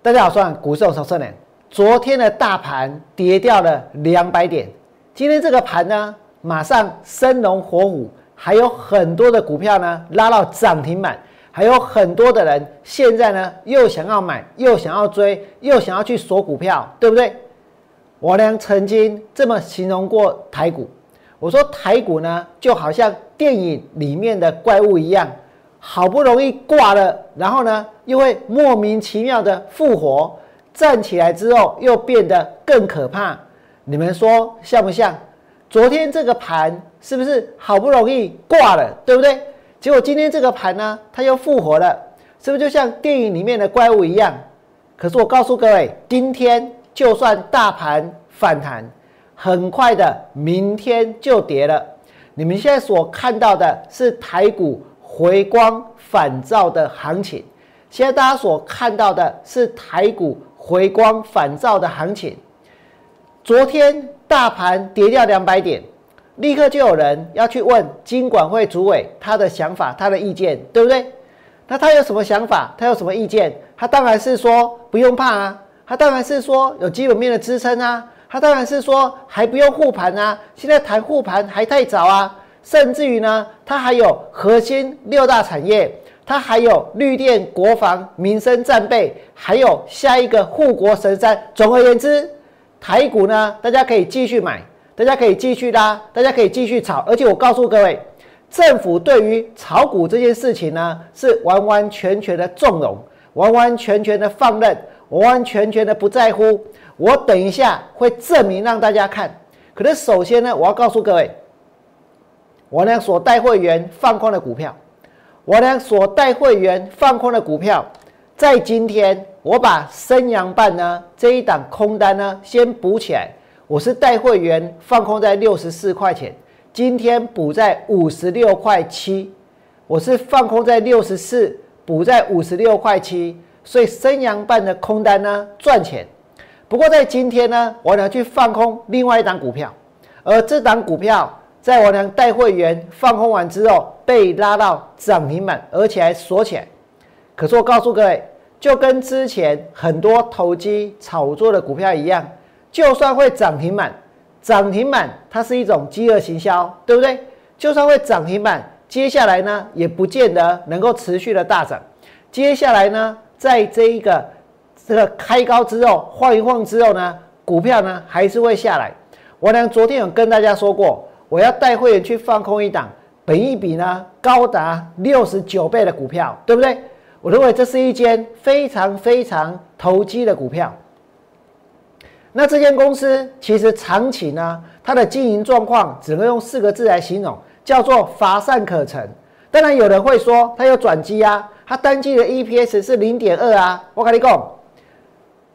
大家好，我是股市手策人。昨天的大盘跌掉了两百点，今天这个盘呢，马上生龙活虎，还有很多的股票呢拉到涨停板，还有很多的人现在呢又想要买，又想要追，又想要去锁股票，对不对？我呢曾经这么形容过台股，我说台股呢就好像电影里面的怪物一样，好不容易挂了，然后呢又会莫名其妙的复活，站起来之后又变得更可怕。你们说像不像？昨天这个盘是不是好不容易挂了，对不对？结果今天这个盘呢，它又复活了，是不是就像电影里面的怪物一样？可是我告诉各位，今天。就算大盘反弹，很快的，明天就跌了。你们现在所看到的是台股回光返照的行情。现在大家所看到的是台股回光返照的行情。昨天大盘跌掉两百点，立刻就有人要去问金管会主委他的想法、他的意见，对不对？那他有什么想法？他有什么意见？他当然是说不用怕啊。他当然是说有基本面的支撑啊，他当然是说还不用护盘啊，现在谈护盘还太早啊，甚至于呢，它还有核心六大产业，它还有绿电、国防、民生战备，还有下一个护国神山。总而言之，台股呢，大家可以继续买，大家可以继续拉，大家可以继续炒，而且我告诉各位，政府对于炒股这件事情呢，是完完全全的纵容，完完全全的放任。完完全全的不在乎，我等一下会证明让大家看。可是首先呢，我要告诉各位，我呢所带会员放空的股票，我呢所带会员放空的股票，在今天我把升阳半呢这一档空单呢先补起来，我是带会员放空在六十四块钱，今天补在五十六块七，我是放空在六十四，补在五十六块七。所以升阳半的空单呢赚钱，不过在今天呢，我呢去放空另外一档股票，而这档股票在我娘带会员放空完之后被拉到涨停板，而且还锁起来。可是我告诉各位，就跟之前很多投机炒作的股票一样，就算会涨停板，涨停板它是一种饥饿行销，对不对？就算会涨停板，接下来呢也不见得能够持续的大涨，接下来呢？在这一个这个开高之后晃一晃之后呢，股票呢还是会下来。我呢昨天有跟大家说过，我要带会员去放空一档，本一比呢高达六十九倍的股票，对不对？我认为这是一间非常非常投机的股票。那这间公司其实长期呢，它的经营状况只能用四个字来形容，叫做乏善可陈。当然有人会说它有转机啊。它单季的 EPS 是零点二啊，我跟你讲，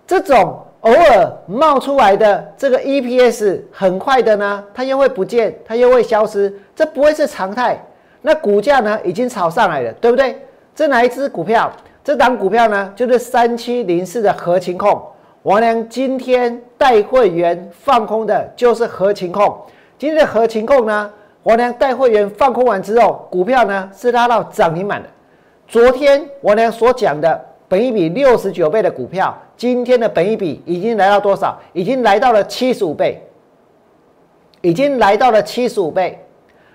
这种偶尔冒出来的这个 EPS 很快的呢，它又会不见，它又会消失，这不会是常态。那股价呢已经炒上来了，对不对？这哪一只股票？这档股票呢就是三七零四的合情控。王良今天带会员放空的就是合情控。今天的合情控呢，王良带会员放空完之后，股票呢是拉到涨停板的。昨天我呢所讲的本一比六十九倍的股票，今天的本一比已经来到多少？已经来到了七十五倍，已经来到了七十五倍。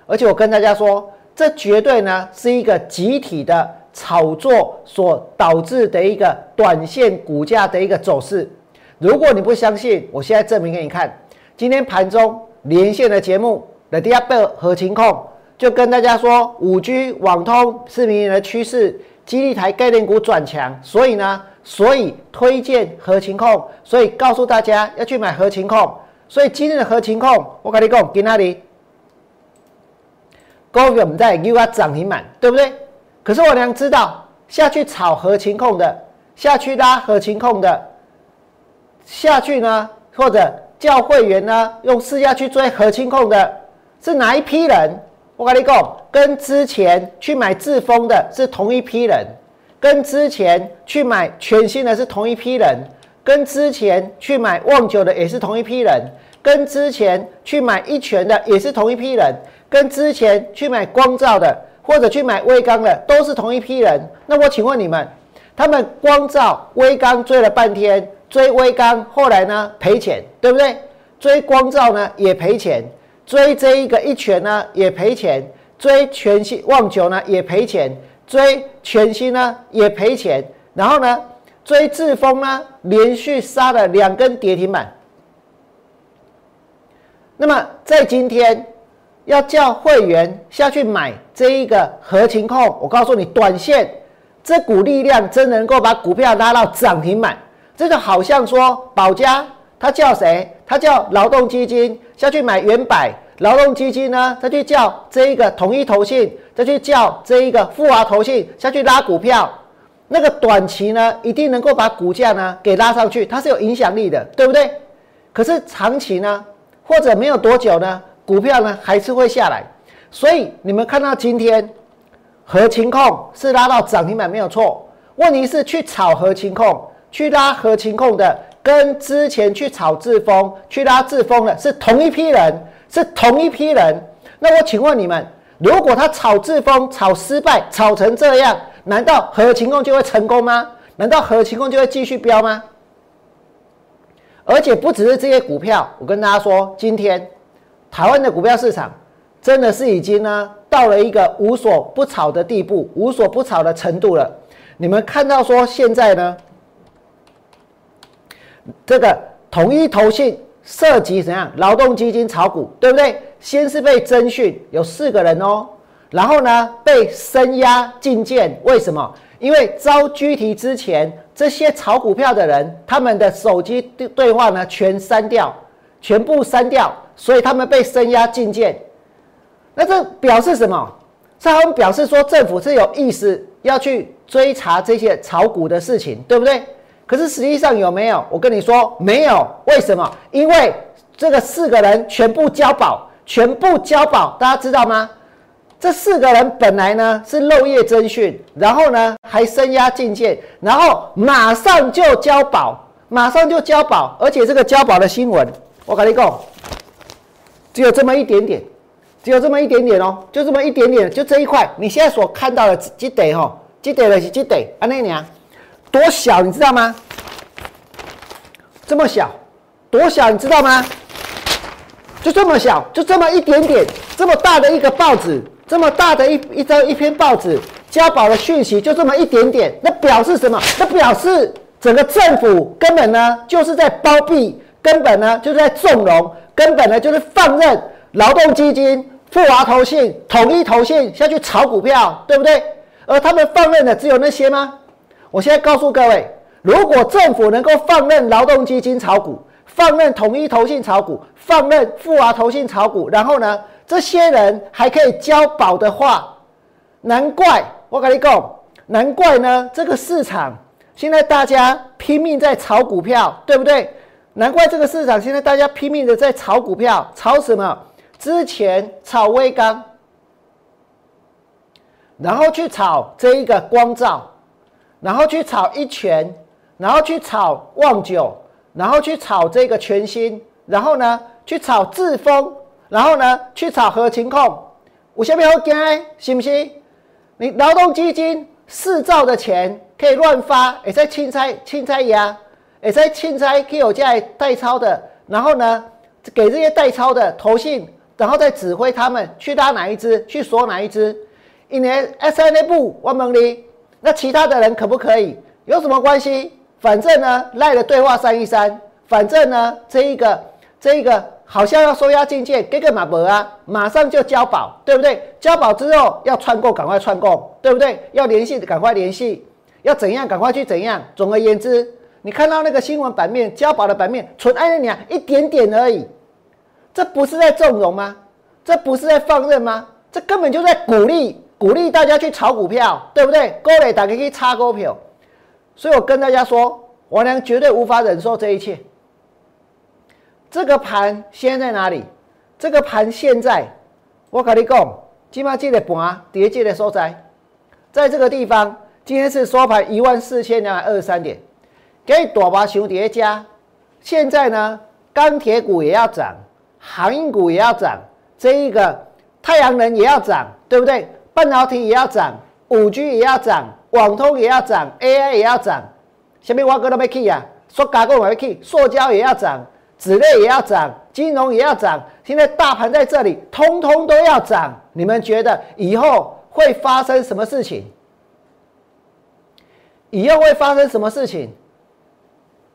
而且我跟大家说，这绝对呢是一个集体的炒作所导致的一个短线股价的一个走势。如果你不相信，我现在证明给你看。今天盘中连线的节目的第二倍和情控。就跟大家说，五 G 网通是明年的趋势，基地台概念股转强，所以呢，所以推荐合情控，所以告诉大家要去买合情控，所以今天的合情控，我跟你讲，在哪里？高我们在又要涨停板，对不对？可是我娘知道，下去炒合情控的，下去拉合情控的，下去呢，或者叫会员呢，用市价去追合情控的，是哪一批人？我跟你讲，跟之前去买智丰的是同一批人，跟之前去买全新的是同一批人，跟之前去买旺九的也是同一批人，跟之前去买一拳的也是同一批人，跟之前去买光照的或者去买微钢的都是同一批人。那我请问你们，他们光照微钢追了半天，追微钢后来呢赔钱，对不对？追光照呢也赔钱，追这一个一拳呢也赔钱，追全新望九呢也赔钱，追全新呢也赔钱，然后呢追智峰呢连续杀了两根跌停板。那么在今天要叫会员下去买这一个合情控，我告诉你，短线。这股力量真能够把股票拉到涨停板，这就好像说保家他叫谁？他叫劳动基金下去买元百，劳动基金呢再去叫这一个统一投信，再去叫这一个富华投信下去拉股票，那个短期呢一定能够把股价呢给拉上去，它是有影响力的，对不对？可是长期呢，或者没有多久呢，股票呢还是会下来，所以你们看到今天。和情控是拉到涨停板没有错，问题是去炒和情控，去拉和情控的，跟之前去炒智峰、去拉智峰的是同一批人，是同一批人。那我请问你们，如果他炒智峰炒失败，炒成这样，难道合情控就会成功吗？难道合情控就会继续飙吗？而且不只是这些股票，我跟大家说，今天台湾的股票市场真的是已经呢。到了一个无所不炒的地步，无所不炒的程度了。你们看到说现在呢，这个统一投信涉及怎样？劳动基金炒股，对不对？先是被征讯，有四个人哦，然后呢被声押进见，为什么？因为遭拘提之前，这些炒股票的人，他们的手机对对话呢全删掉，全部删掉，所以他们被声押进见。那这表示什么？他们表示说政府是有意思要去追查这些炒股的事情，对不对？可是实际上有没有？我跟你说没有。为什么？因为这个四个人全部交保，全部交保，大家知道吗？这四个人本来呢是漏夜侦讯，然后呢还声押进见，然后马上就交保，马上就交保，而且这个交保的新闻，我跟你讲，只有这么一点点。只有这么一点点哦，就这么一点点，就这一块。你现在所看到的几得哦，几得的是几得啊？那娘，多小你知道吗？这么小，多小你知道吗？就这么小，就这么一点点，这么大的一个报纸，这么大的一一张一篇报纸，家宝的讯息就这么一点点，那表示什么？那表示整个政府根本呢就是在包庇，根本呢就是在纵容，根本呢就是放任。劳动基金、富华投信、统一投信下去炒股票，对不对？而他们放任的只有那些吗？我现在告诉各位，如果政府能够放任劳动基金炒股，放任统一投信炒股，放任富华投信炒股，然后呢，这些人还可以交保的话，难怪我跟你讲，难怪呢，这个市场现在大家拼命在炒股票，对不对？难怪这个市场现在大家拼命的在炒股票，炒什么？之前炒微钢，然后去炒这一个光照，然后去炒一拳，然后去炒旺九，然后去炒这个全新，然后呢去炒智峰，然后呢去炒合情控，有下面好惊，是不是？你劳动基金四兆的钱可以乱发，也在钦差钦差呀，也在钦差可以有在代抄的，然后呢给这些代抄的投信。然后再指挥他们去拉哪一支，去锁哪一支。一年 S N A 部万蒙里，那其他的人可不可以？有什么关系？反正呢，赖的对话删一删。反正呢，这一个这一个好像要收押进件，给个马博啊，马上就交保，对不对？交保之后要串供，赶快串供，对不对？要联系，赶快联系。要怎样，赶快去怎样。总而言之，你看到那个新闻版面，交保的版面，纯爱你啊，一点点而已。这不是在纵容吗？这不是在放任吗？这根本就在鼓励鼓励大家去炒股票，对不对？各位大家去炒股票，所以我跟大家说，王良绝对无法忍受这一切。这个盘现在在哪里？这个盘现在，我跟你讲，今码记得盘跌跌的收在，在这个地方，今天是收盘一万四千两百二十三点，给大把熊叠加。现在呢，钢铁股也要涨。航运股也要涨，这一个太阳能也要涨，对不对？半导体也要涨，五 G 也要涨，网通也要涨，AI 也要涨，下面挖哥都没去啊，说加工也没去，塑胶也要涨，纸类也要涨，金融也要涨。现在大盘在这里，通通都要涨。你们觉得以后会发生什么事情？以后会发生什么事情？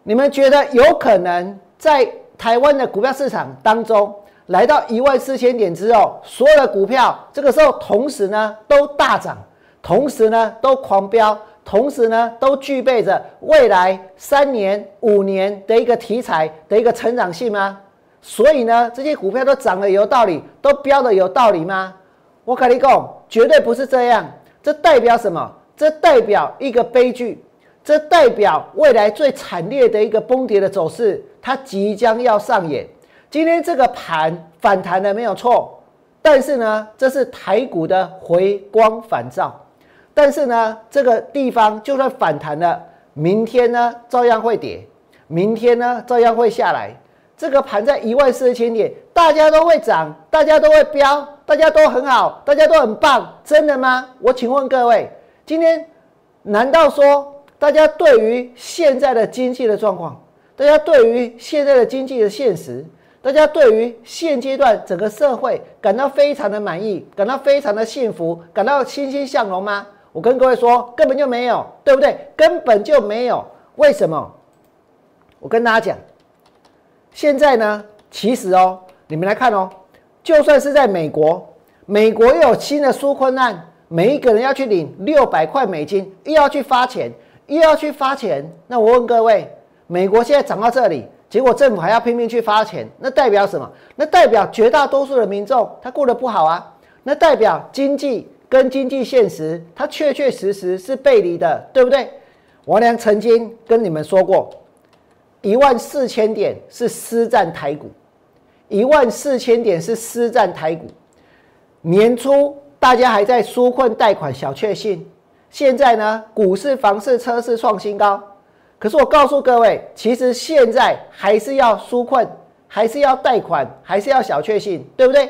你们觉得有可能在台湾的股票市场当中，来到一万四千点之后，所有的股票这个时候同时呢都大涨，同时呢都狂飙，同时呢都具备着未来三年、五年的一个题材的一个成长性吗？所以呢，这些股票都涨得有道理，都飙得有道理吗？我跟你讲，绝对不是这样。这代表什么？这代表一个悲剧，这代表未来最惨烈的一个崩跌的走势，它即将要上演。今天这个盘反弹了没有错，但是呢，这是台股的回光返照。但是呢，这个地方就算反弹了，明天呢照样会跌，明天呢照样会下来。这个盘在一万四千点，大家都会涨，大家都会飙，大家都很好，大家都很棒，真的吗？我请问各位。今天难道说大家对于现在的经济的状况，大家对于现在的经济的现实，大家对于现阶段整个社会感到非常的满意，感到非常的幸福，感到欣欣向荣吗？我跟各位说，根本就没有，对不对？根本就没有。为什么？我跟大家讲，现在呢，其实哦，你们来看哦，就算是在美国，美国又有新的纾困案。每一个人要去领六百块美金，又要去发钱，又要去发钱。那我问各位，美国现在涨到这里，结果政府还要拼命去发钱，那代表什么？那代表绝大多数的民众他过得不好啊。那代表经济跟经济现实，它确确实实是背离的，对不对？王良曾经跟你们说过，一万四千点是私占台股，一万四千点是私占台股，年初。大家还在纾困贷款小确幸，现在呢，股市、房市、车市创新高。可是我告诉各位，其实现在还是要纾困，还是要贷款，还是要小确幸，对不对？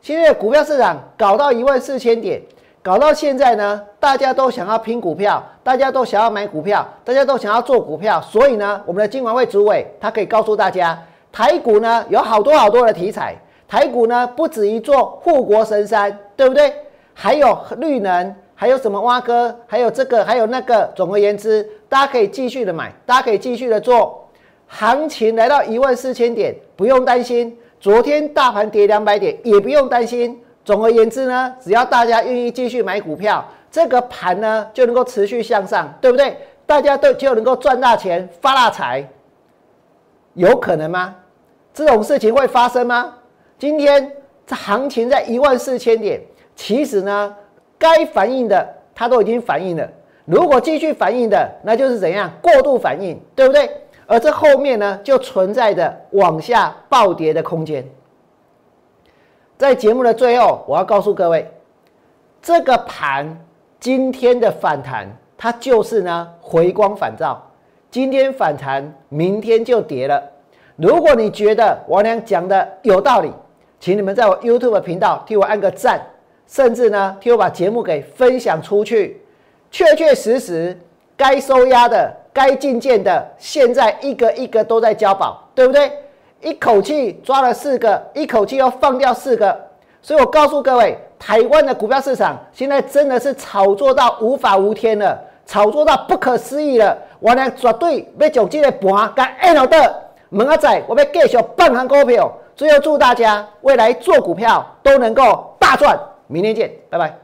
现在股票市场搞到一万四千点，搞到现在呢，大家都想要拼股票，大家都想要买股票，大家都想要做股票。所以呢，我们的金管会主委他可以告诉大家，台股呢有好多好多的题材，台股呢不止一座护国神山，对不对？还有绿能，还有什么蛙哥，还有这个，还有那个。总而言之，大家可以继续的买，大家可以继续的做。行情来到一万四千点，不用担心。昨天大盘跌两百点，也不用担心。总而言之呢，只要大家愿意继续买股票，这个盘呢就能够持续向上，对不对？大家都就能够赚大钱、发大财，有可能吗？这种事情会发生吗？今天这行情在一万四千点。其实呢，该反应的它都已经反应了。如果继续反应的，那就是怎样过度反应，对不对？而这后面呢，就存在着往下暴跌的空间。在节目的最后，我要告诉各位，这个盘今天的反弹，它就是呢回光返照。今天反弹，明天就跌了。如果你觉得王良讲的有道理，请你们在我 YouTube 频道替我按个赞。甚至呢，替我把节目给分享出去，确确实实该收押的、该进件的，现在一个一个都在交保，对不对？一口气抓了四个，一口气又放掉四个，所以我告诉各位，台湾的股票市场现在真的是炒作到无法无天了，炒作到不可思议了。我呢绝对要将这个盘跟 N 的门阿仔，我要继续放行股票。最后祝大家未来做股票都能够大赚。明天见，拜拜！